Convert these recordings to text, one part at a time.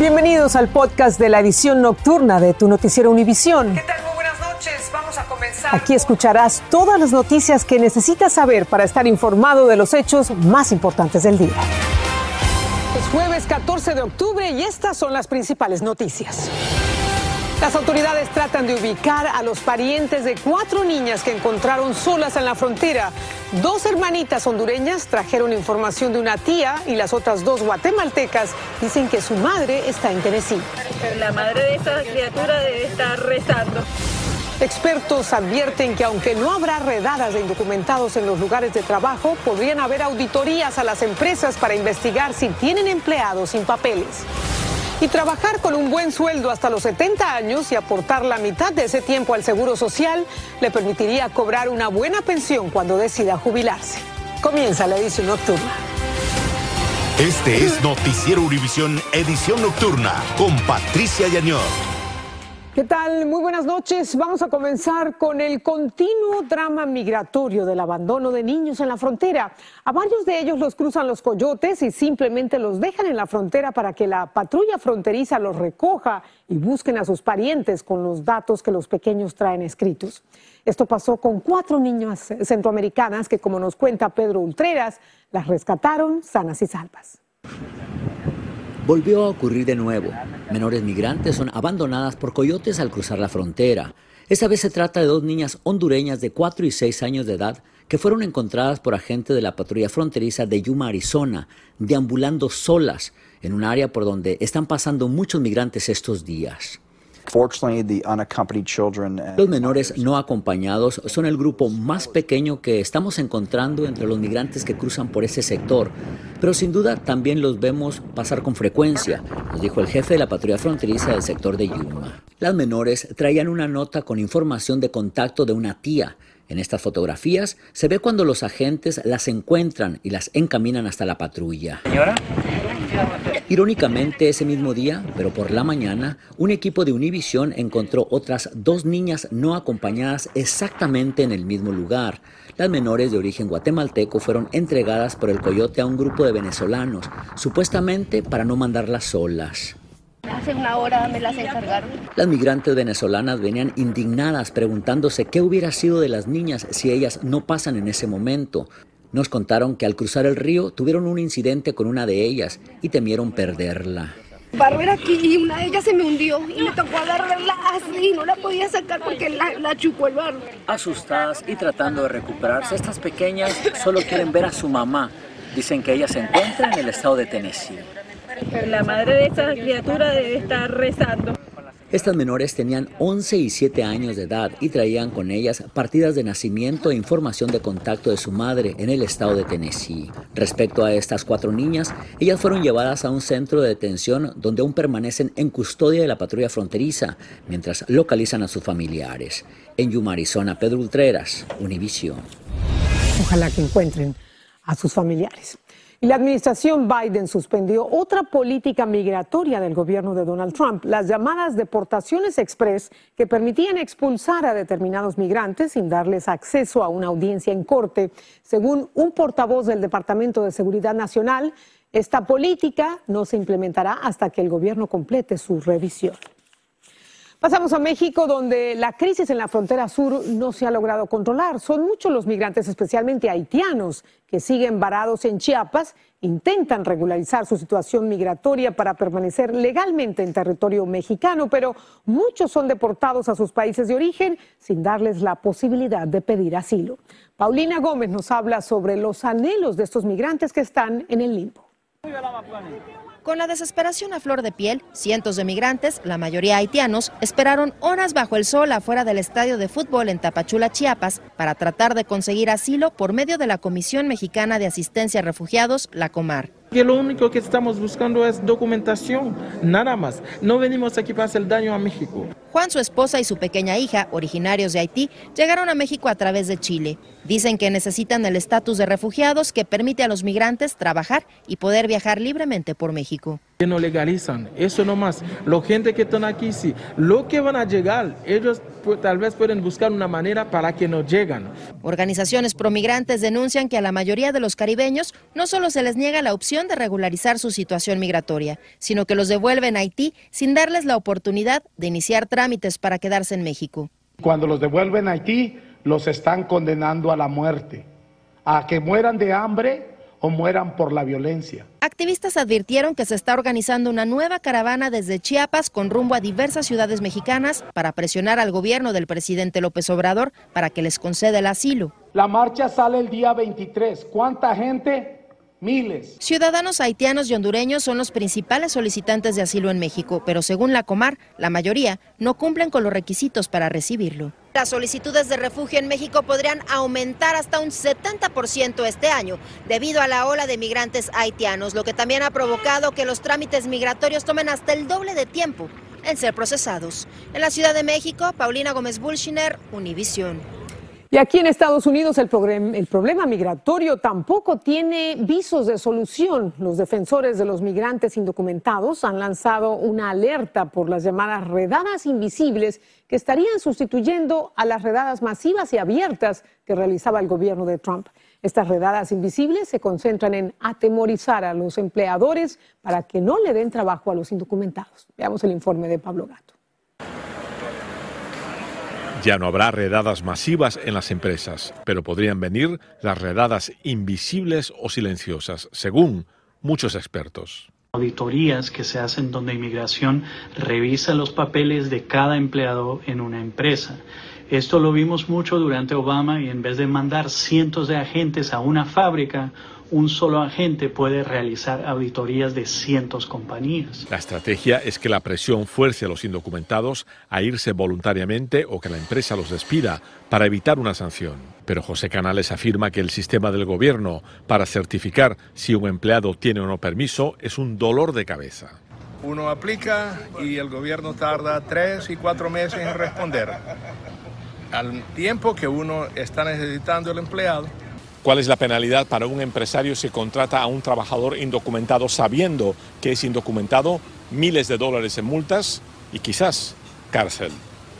Bienvenidos al podcast de la edición nocturna de tu noticiero Univisión. ¿Qué tal? Muy buenas noches. Vamos a comenzar. Aquí escucharás todas las noticias que necesitas saber para estar informado de los hechos más importantes del día. Es jueves 14 de octubre y estas son las principales noticias. Las autoridades tratan de ubicar a los parientes de cuatro niñas que encontraron solas en la frontera. Dos hermanitas hondureñas trajeron información de una tía y las otras dos guatemaltecas dicen que su madre está en Tennessee. La madre de esa criatura debe estar rezando. Expertos advierten que aunque no habrá redadas de indocumentados en los lugares de trabajo, podrían haber auditorías a las empresas para investigar si tienen empleados sin papeles. Y trabajar con un buen sueldo hasta los 70 años y aportar la mitad de ese tiempo al Seguro Social le permitiría cobrar una buena pensión cuando decida jubilarse. Comienza la edición nocturna. Este es Noticiero Univisión Edición Nocturna con Patricia Yañor. ¿Qué tal? Muy buenas noches. Vamos a comenzar con el continuo drama migratorio del abandono de niños en la frontera. A varios de ellos los cruzan los coyotes y simplemente los dejan en la frontera para que la patrulla fronteriza los recoja y busquen a sus parientes con los datos que los pequeños traen escritos. Esto pasó con cuatro niñas centroamericanas que, como nos cuenta Pedro Ultreras, las rescataron sanas y salvas. Volvió a ocurrir de nuevo. Menores migrantes son abandonadas por coyotes al cruzar la frontera. Esta vez se trata de dos niñas hondureñas de 4 y 6 años de edad que fueron encontradas por agentes de la patrulla fronteriza de Yuma, Arizona, deambulando solas en un área por donde están pasando muchos migrantes estos días. Los menores no acompañados son el grupo más pequeño que estamos encontrando entre los migrantes que cruzan por ese sector, pero sin duda también los vemos pasar con frecuencia, nos dijo el jefe de la patrulla fronteriza del sector de Yuma. Las menores traían una nota con información de contacto de una tía. En estas fotografías se ve cuando los agentes las encuentran y las encaminan hasta la patrulla. Señora, Irónicamente, ese mismo día, pero por la mañana, un equipo de Univision encontró otras dos niñas no acompañadas exactamente en el mismo lugar. Las menores de origen guatemalteco fueron entregadas por el coyote a un grupo de venezolanos, supuestamente para no mandarlas solas. Hace una hora me las encargaron. Las migrantes venezolanas venían indignadas preguntándose qué hubiera sido de las niñas si ellas no pasan en ese momento. Nos contaron que al cruzar el río tuvieron un incidente con una de ellas y temieron perderla. Bárbara aquí y una de ellas se me hundió y me tocó agarrarla así y no la podía sacar porque la, la chupó el barro. asustadas y tratando de recuperarse, estas pequeñas solo quieren ver a su mamá. Dicen que ella se encuentra en el estado de Tennessee. La madre de esa criatura debe estar rezando. Estas menores tenían 11 y 7 años de edad y traían con ellas partidas de nacimiento e información de contacto de su madre en el estado de Tennessee. Respecto a estas cuatro niñas, ellas fueron llevadas a un centro de detención donde aún permanecen en custodia de la patrulla fronteriza mientras localizan a sus familiares. En Yuma, Arizona, Pedro Ultreras, Univision. Ojalá que encuentren a sus familiares. Y la administración Biden suspendió otra política migratoria del gobierno de Donald Trump, las llamadas deportaciones express que permitían expulsar a determinados migrantes sin darles acceso a una audiencia en corte. Según un portavoz del Departamento de Seguridad Nacional, esta política no se implementará hasta que el gobierno complete su revisión. Pasamos a México, donde la crisis en la frontera sur no se ha logrado controlar. Son muchos los migrantes, especialmente haitianos, que siguen varados en Chiapas, intentan regularizar su situación migratoria para permanecer legalmente en territorio mexicano, pero muchos son deportados a sus países de origen sin darles la posibilidad de pedir asilo. Paulina Gómez nos habla sobre los anhelos de estos migrantes que están en el limbo. Con la desesperación a flor de piel, cientos de migrantes, la mayoría haitianos, esperaron horas bajo el sol afuera del estadio de fútbol en Tapachula, Chiapas, para tratar de conseguir asilo por medio de la Comisión Mexicana de Asistencia a Refugiados, la Comar. Que lo único que estamos buscando es documentación, nada más. No venimos aquí para hacer daño a México. Juan, su esposa y su pequeña hija, originarios de Haití, llegaron a México a través de Chile. Dicen que necesitan el estatus de refugiados que permite a los migrantes trabajar y poder viajar libremente por México. Que no legalizan, eso nomás. La gente que están aquí, sí. Lo que van a llegar, ellos tal vez pueden buscar una manera para que no llegan. Organizaciones promigrantes denuncian que a la mayoría de los caribeños no solo se les niega la opción de regularizar su situación migratoria, sino que los devuelven a Haití sin darles la oportunidad de iniciar trámites para quedarse en México. Cuando los devuelven a Haití, los están condenando a la muerte, a que mueran de hambre o mueran por la violencia. Activistas advirtieron que se está organizando una nueva caravana desde Chiapas con rumbo a diversas ciudades mexicanas para presionar al gobierno del presidente López Obrador para que les conceda el asilo. La marcha sale el día 23. ¿Cuánta gente? Miles. Ciudadanos haitianos y hondureños son los principales solicitantes de asilo en México, pero según la Comar, la mayoría no cumplen con los requisitos para recibirlo. Las solicitudes de refugio en México podrían aumentar hasta un 70% este año debido a la ola de migrantes haitianos, lo que también ha provocado que los trámites migratorios tomen hasta el doble de tiempo en ser procesados. En la Ciudad de México, Paulina Gómez Bulshiner, Univisión. Y aquí en Estados Unidos el, problema migratorio tampoco tiene visos de solución. Los defensores de los migrantes indocumentados han lanzado una alerta por las llamadas redadas invisibles que estarían sustituyendo a las redadas masivas y abiertas que realizaba el gobierno de Trump. Estas redadas invisibles se concentran en atemorizar a los empleadores para que no le den trabajo a los indocumentados. Veamos el informe de Pablo Gato. Ya no habrá redadas masivas en las empresas, pero podrían venir las redadas invisibles o silenciosas, según muchos expertos. Auditorías que se hacen donde inmigración revisa los papeles de cada empleado en una empresa. Esto lo vimos mucho durante Obama y en vez de mandar cientos de agentes a una fábrica, un solo agente puede realizar auditorías de cientos compañías. La estrategia es que la presión fuerce a los indocumentados a irse voluntariamente o que la empresa los despida para evitar una sanción. Pero José Canales afirma que el sistema del gobierno para certificar si un empleado tiene o no permiso es un dolor de cabeza. Uno aplica y el gobierno tarda tres y cuatro meses en responder. Al tiempo que uno está necesitando el empleado, ¿Cuál es la penalidad para un empresario si contrata a un trabajador indocumentado sabiendo que es indocumentado? Miles de dólares en multas y quizás cárcel.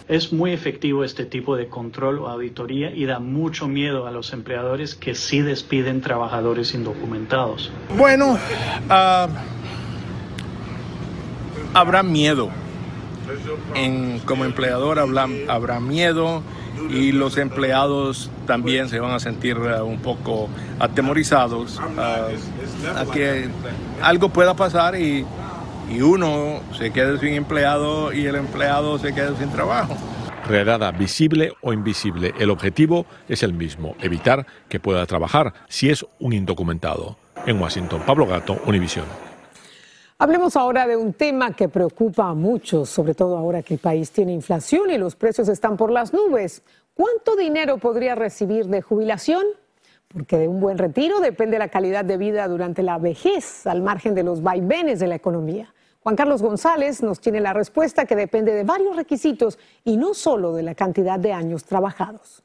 Es muy efectivo este tipo de control o auditoría y da mucho miedo a los empleadores que sí despiden trabajadores indocumentados. Bueno, uh, habrá miedo. En, como empleador habrá, habrá miedo y los empleados también se van a sentir uh, un poco atemorizados uh, a que algo pueda pasar y, y uno se quede sin empleado y el empleado se quede sin trabajo. Redada visible o invisible, el objetivo es el mismo, evitar que pueda trabajar si es un indocumentado. En Washington, Pablo Gato, Univisión. Hablemos ahora de un tema que preocupa a muchos, sobre todo ahora que el país tiene inflación y los precios están por las nubes. ¿Cuánto dinero podría recibir de jubilación? Porque de un buen retiro depende la calidad de vida durante la vejez, al margen de los vaivenes de la economía. Juan Carlos González nos tiene la respuesta que depende de varios requisitos y no solo de la cantidad de años trabajados.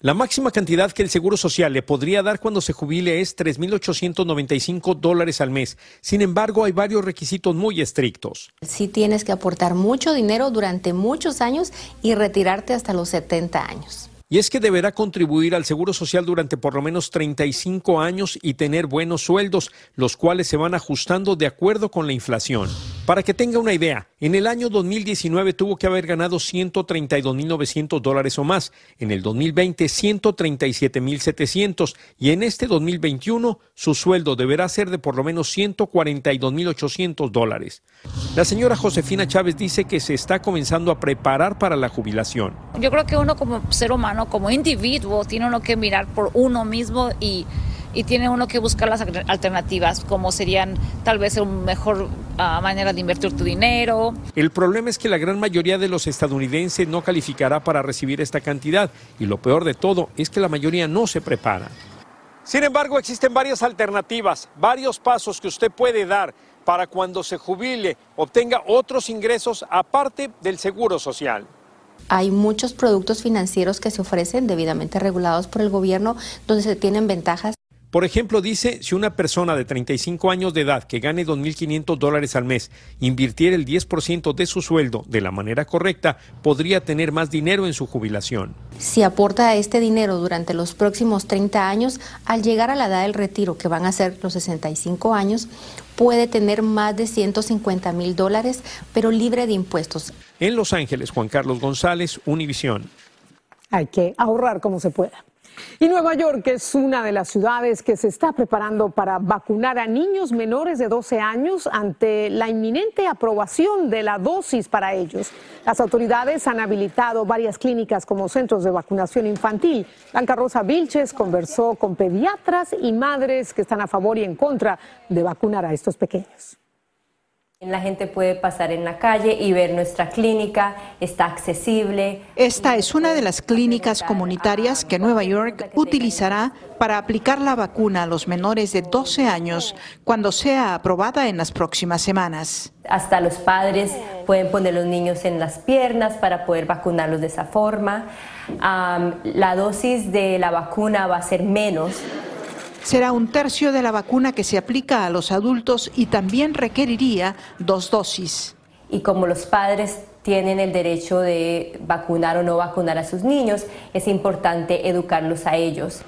La máxima cantidad que el Seguro Social le podría dar cuando se jubile es 3.895 dólares al mes. Sin embargo, hay varios requisitos muy estrictos. Sí tienes que aportar mucho dinero durante muchos años y retirarte hasta los 70 años. Y es que deberá contribuir al Seguro Social durante por lo menos 35 años y tener buenos sueldos, los cuales se van ajustando de acuerdo con la inflación. Para que tenga una idea, en el año 2019 tuvo que haber ganado 132.900 dólares o más, en el 2020 137.700 y en este 2021 su sueldo deberá ser de por lo menos 142.800 dólares. La señora Josefina Chávez dice que se está comenzando a preparar para la jubilación. Yo creo que uno como ser humano, como individuo, tiene uno que mirar por uno mismo y y tiene uno que buscar las alternativas, como serían tal vez una mejor ah, manera de invertir tu dinero. El problema es que la gran mayoría de los estadounidenses no calificará para recibir esta cantidad y lo peor de todo es que la mayoría no se prepara. Sin embargo, existen varias alternativas, varios pasos que usted puede dar para cuando se jubile obtenga otros ingresos aparte del seguro social. Hay muchos productos financieros que se ofrecen debidamente regulados por el gobierno donde se tienen ventajas Por ejemplo, dice, si una persona de 35 años de edad que gane 2.500 dólares al mes invirtiera el 10% de su sueldo de la manera correcta, podría tener más dinero en su jubilación. Si aporta este dinero durante los próximos 30 años, al llegar a la edad del retiro, que van a ser los 65 años, puede tener más de 150 mil dólares, pero libre de impuestos. En Los Ángeles, Juan Carlos González, Univisión. Hay que ahorrar como se pueda. Y Nueva York es una de las ciudades que se está preparando para vacunar a niños menores de 12 años ante la inminente aprobación de la dosis para ellos. Las autoridades han habilitado varias clínicas como centros de vacunación infantil. Blanca Rosa Vilches conversó con pediatras y madres que están a favor y en contra de vacunar a estos pequeños. La gente puede pasar en la calle y ver nuestra clínica, está accesible. Esta es una de las clínicas comunitarias que Nueva York utilizará para aplicar la vacuna a los menores de 12 años cuando sea aprobada en las próximas semanas. Hasta los padres pueden poner los niños en las piernas para poder vacunarlos de esa forma. la dosis de la vacuna va a ser menos será un tercio de la vacuna que se aplica a los adultos y también requeriría dos dosis. Y como los padres tienen el derecho de vacunar o no vacunar a sus niños, es importante educarlos a ellos.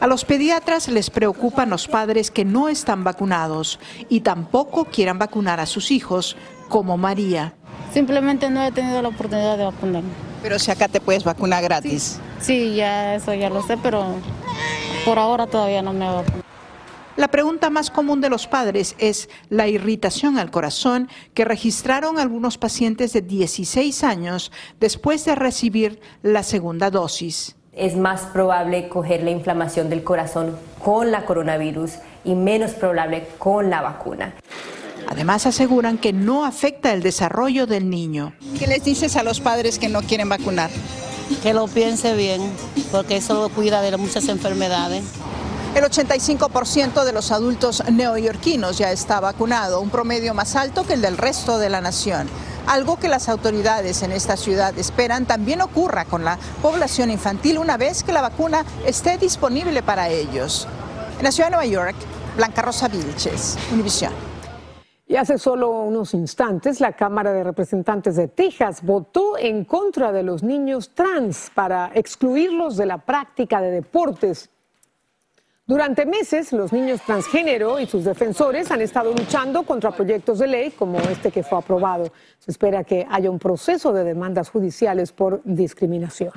A los pediatras les preocupan los padres que no están vacunados y tampoco quieran vacunar a sus hijos, como María. Simplemente no he tenido la oportunidad de vacunarme. Pero si acá te puedes vacunar gratis. Sí, ya eso ya lo sé, pero por ahora todavía no me va La pregunta más común de los padres es la irritación al corazón que registraron algunos pacientes de 16 años después de recibir la segunda dosis. Es más probable coger la inflamación del corazón con la coronavirus y menos probable con la vacuna. Además aseguran que no afecta el desarrollo del niño. ¿Qué les dices a los padres que no quieren vacunar? Que lo piense bien, porque eso cuida de muchas enfermedades. El 85% de los adultos neoyorquinos ya está vacunado, un promedio más alto que el del resto de la nación. Algo que las autoridades en esta ciudad esperan también ocurra con la población infantil una vez que la vacuna esté disponible para ellos. En la ciudad de Nueva York, Blanca Rosa Vilches, Univisión. Y hace solo unos instantes, la Cámara de Representantes de Texas votó en contra de los niños trans para excluirlos de la práctica de deportes. Durante meses, los niños transgénero y sus defensores han estado luchando contra proyectos de ley como este que fue aprobado. Se espera que haya un proceso de demandas judiciales por discriminación.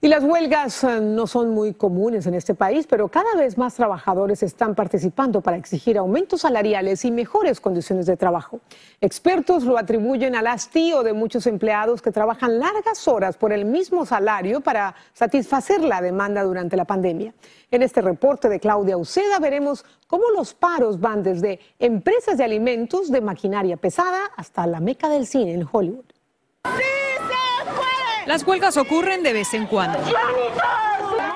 Y las huelgas eh, no son muy comunes en este país, pero cada vez más trabajadores están participando para exigir aumentos salariales y mejores condiciones de trabajo. Expertos lo atribuyen al hastío de muchos empleados que trabajan largas horas por el mismo salario para satisfacer la demanda durante la pandemia. En este reporte de Claudia Uceda veremos cómo los paros van desde empresas de alimentos, de maquinaria pesada, hasta la meca del cine en Hollywood. Las huelgas ocurren de vez en cuando,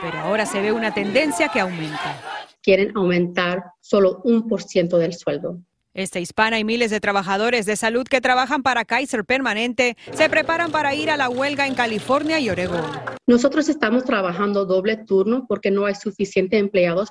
pero ahora se ve una tendencia que aumenta. Quieren aumentar solo un por ciento del sueldo. Esta hispana y miles de trabajadores de salud que trabajan para Kaiser Permanente se preparan para ir a la huelga en California y Oregón. Nosotros estamos trabajando doble turno porque no hay suficientes empleados.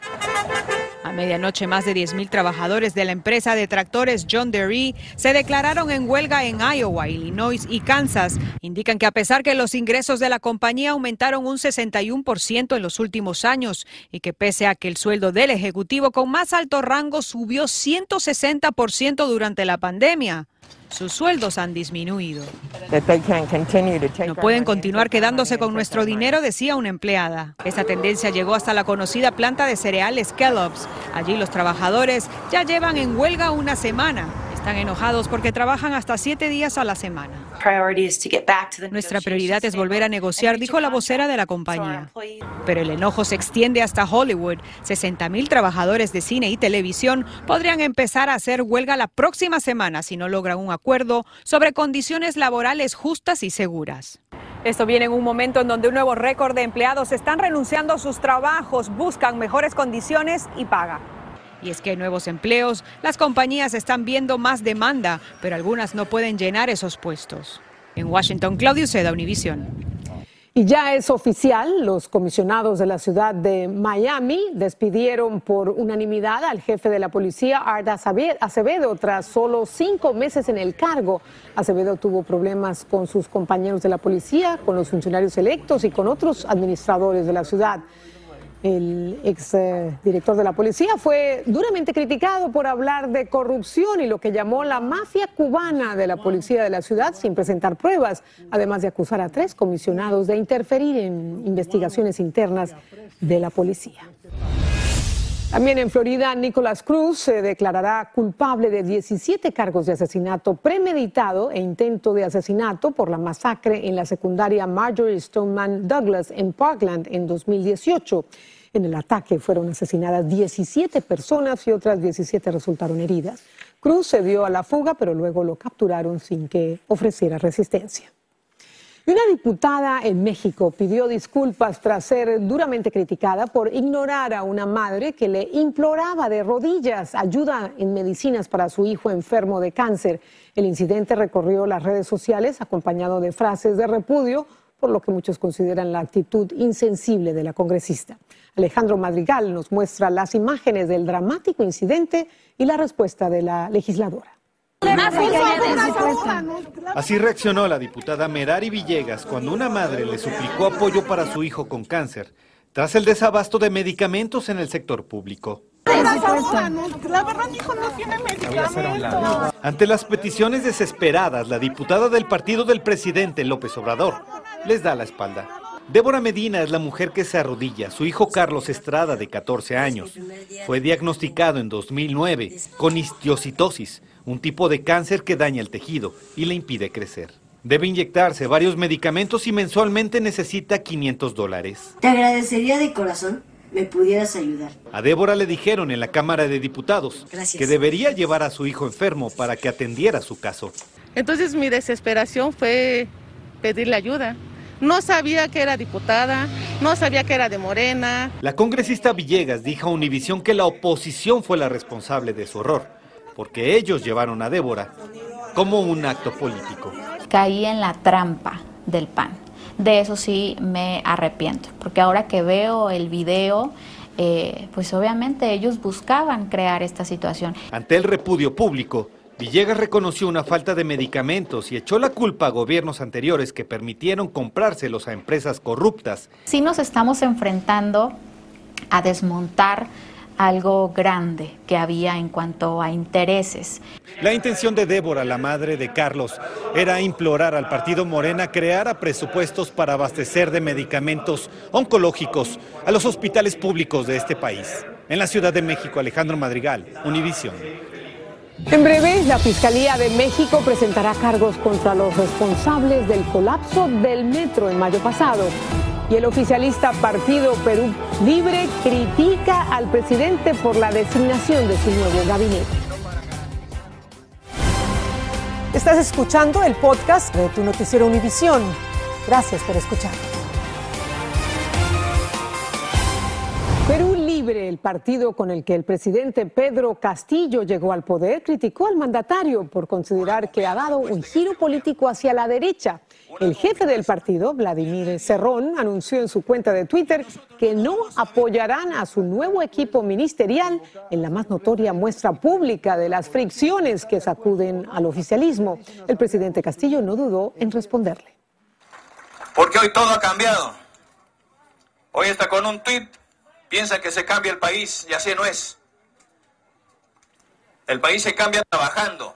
A medianoche, más de 10.000 trabajadores de la empresa de tractores John Deere se declararon en huelga en Iowa, Illinois y Kansas. Indican que a pesar que los ingresos de la compañía aumentaron un 61% en los últimos años y que pese a que el sueldo del ejecutivo con más alto rango subió 160% durante la pandemia, sus sueldos han disminuido. No pueden continuar quedándose con nuestro dinero, decía una empleada. Esta tendencia llegó hasta la conocida planta de cereales Kellogg's. Allí los trabajadores ya llevan en huelga una semana. Están enojados porque trabajan hasta siete días a la semana. Nuestra prioridad es volver a negociar, dijo la vocera de la compañía. Pero el enojo se extiende hasta Hollywood. 60.000 trabajadores de cine y televisión podrían empezar a hacer huelga la próxima semana si no logran un acuerdo sobre condiciones laborales justas y seguras. Esto viene en un momento en donde un nuevo récord de empleados están renunciando a sus trabajos, buscan mejores condiciones y paga. Y es que hay nuevos empleos, las compañías están viendo más demanda, pero algunas no pueden llenar esos puestos. En Washington, Claudio Seda, Univision. Y ya es oficial, los comisionados de la ciudad de Miami despidieron por unanimidad al jefe de la policía, Art Acevedo, tras solo cinco meses en el cargo. Acevedo tuvo problemas con sus compañeros de la policía, con los funcionarios electos y con otros administradores de la ciudad. El ex eh, director de la policía fue duramente criticado por hablar de corrupción y lo que llamó la mafia cubana de la policía de la ciudad sin presentar pruebas, además de acusar a tres comisionados de interferir en investigaciones internas de la policía. También en Florida, Nicolás Cruz se declarará culpable de 17 cargos de asesinato premeditado e intento de asesinato por la masacre en la secundaria Marjorie Stoneman Douglas en Parkland en 2018. En el ataque fueron asesinadas 17 personas y otras 17 resultaron heridas. Cruz se dio a la fuga, pero luego lo capturaron sin que ofreciera resistencia. Una diputada en México pidió disculpas tras ser duramente criticada por ignorar a una madre que le imploraba de rodillas ayuda en medicinas para su hijo enfermo de cáncer. El incidente recorrió las redes sociales acompañado de frases de repudio, por lo que muchos consideran la actitud insensible de la congresista. Alejandro Madrigal nos muestra las imágenes del dramático incidente y la respuesta de la legisladora. Así reaccionó la diputada Merari Villegas cuando una madre le suplicó apoyo para su hijo con cáncer, tras el desabasto de medicamentos en el sector público. Ante las peticiones desesperadas, la diputada del partido del presidente López Obrador les da la espalda. Débora Medina es la mujer que se arrodilla. Su hijo Carlos Estrada, de 14 años, fue diagnosticado en 2009 con histiocitosis, un tipo de cáncer que daña el tejido y le impide crecer. Debe inyectarse varios medicamentos y mensualmente necesita 500 dólares. Te agradecería de corazón me pudieras ayudar. A Débora le dijeron en la Cámara de Diputados que debería llevar a su hijo enfermo para que atendiera su caso. Entonces mi desesperación fue pedirle ayuda. No sabía que era diputada, no sabía que era de Morena. La congresista Villegas dijo a Univisión que la oposición fue la responsable de su horror, porque ellos llevaron a Débora como un acto político. Caí en la trampa del PAN. De eso sí me arrepiento, porque ahora que veo el video, eh, pues obviamente ellos buscaban crear esta situación. Ante el repudio público, Villegas reconoció una falta de medicamentos y echó la culpa a gobiernos anteriores que permitieron comprárselos a empresas corruptas. Sí nos estamos enfrentando a desmontar algo grande que había en cuanto a intereses. La intención de Débora, la madre de Carlos, era implorar al partido Morena creara presupuestos para abastecer de medicamentos oncológicos a los hospitales públicos de este país. En la Ciudad de México, Alejandro Madrigal, Univisión. En breve, la Fiscalía de México presentará cargos contra los responsables del colapso del metro en mayo pasado. Y el oficialista Partido Perú Libre critica al presidente por la designación de su nuevo gabinete. Estás escuchando el podcast de tu noticiero Univisión. Gracias por escuchar. Perú Libre, el partido con el que el presidente Pedro Castillo llegó al poder, criticó al mandatario por considerar que ha dado un giro político hacia la derecha. El jefe del partido, Vladimir Cerrón, anunció en su cuenta de Twitter que no apoyarán a su nuevo equipo ministerial en la más notoria muestra pública de las fricciones que sacuden al oficialismo. El presidente Castillo no dudó en responderle. Porque hoy todo ha cambiado. Hoy está con un tuit piensa que se cambia el país y así no es. El país se cambia trabajando.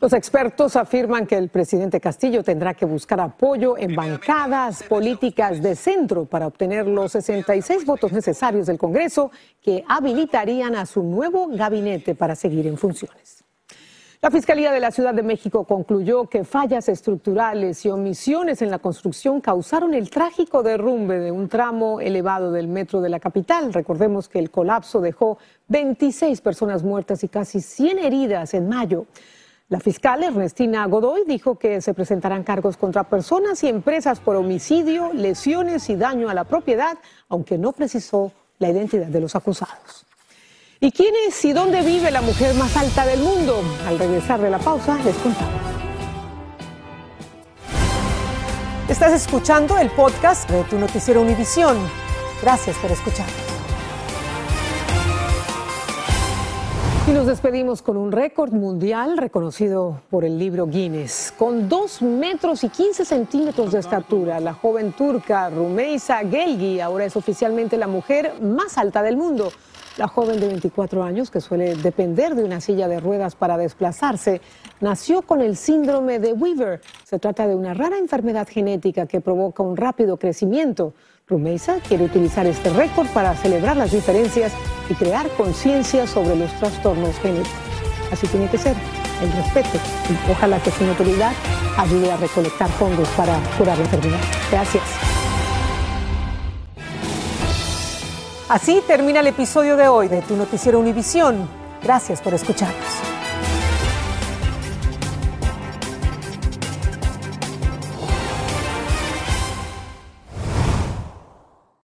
Los expertos afirman que el presidente Castillo tendrá que buscar apoyo en bancadas políticas de centro para obtener los 66 votos necesarios del Congreso que habilitarían a su nuevo gabinete para seguir en funciones. La Fiscalía de la Ciudad de México concluyó que fallas estructurales y omisiones en la construcción causaron el trágico derrumbe de un tramo elevado del metro de la capital. Recordemos que el colapso dejó 26 personas muertas y casi 100 heridas en mayo. La fiscal Ernestina Godoy dijo que se presentarán cargos contra personas y empresas por homicidio, lesiones y daño a la propiedad, aunque no precisó la identidad de los acusados. ¿Y quién es y dónde vive la mujer más alta del mundo? Al regresar de la pausa les contamos. Estás escuchando el podcast de tu noticiero Univisión. Gracias por escucharnos. Y nos despedimos con un récord mundial reconocido por el libro Guinness. Con 2 metros y 15 centímetros de estatura, la joven turca Rumeisa Gelgi ahora es oficialmente la mujer más alta del mundo. La joven de 24 años, que suele depender de una silla de ruedas para desplazarse, nació con el síndrome de Weaver. Se trata de una rara enfermedad genética que provoca un rápido crecimiento. Rumeisa quiere utilizar este récord para celebrar las diferencias y crear conciencia sobre los trastornos genéticos. Así tiene que ser, el respeto. Y ojalá que su autoridad ayude a recolectar fondos para curar la enfermedad. Gracias. Así termina el episodio de hoy de Tu Noticiero Univisión. Gracias por escucharnos.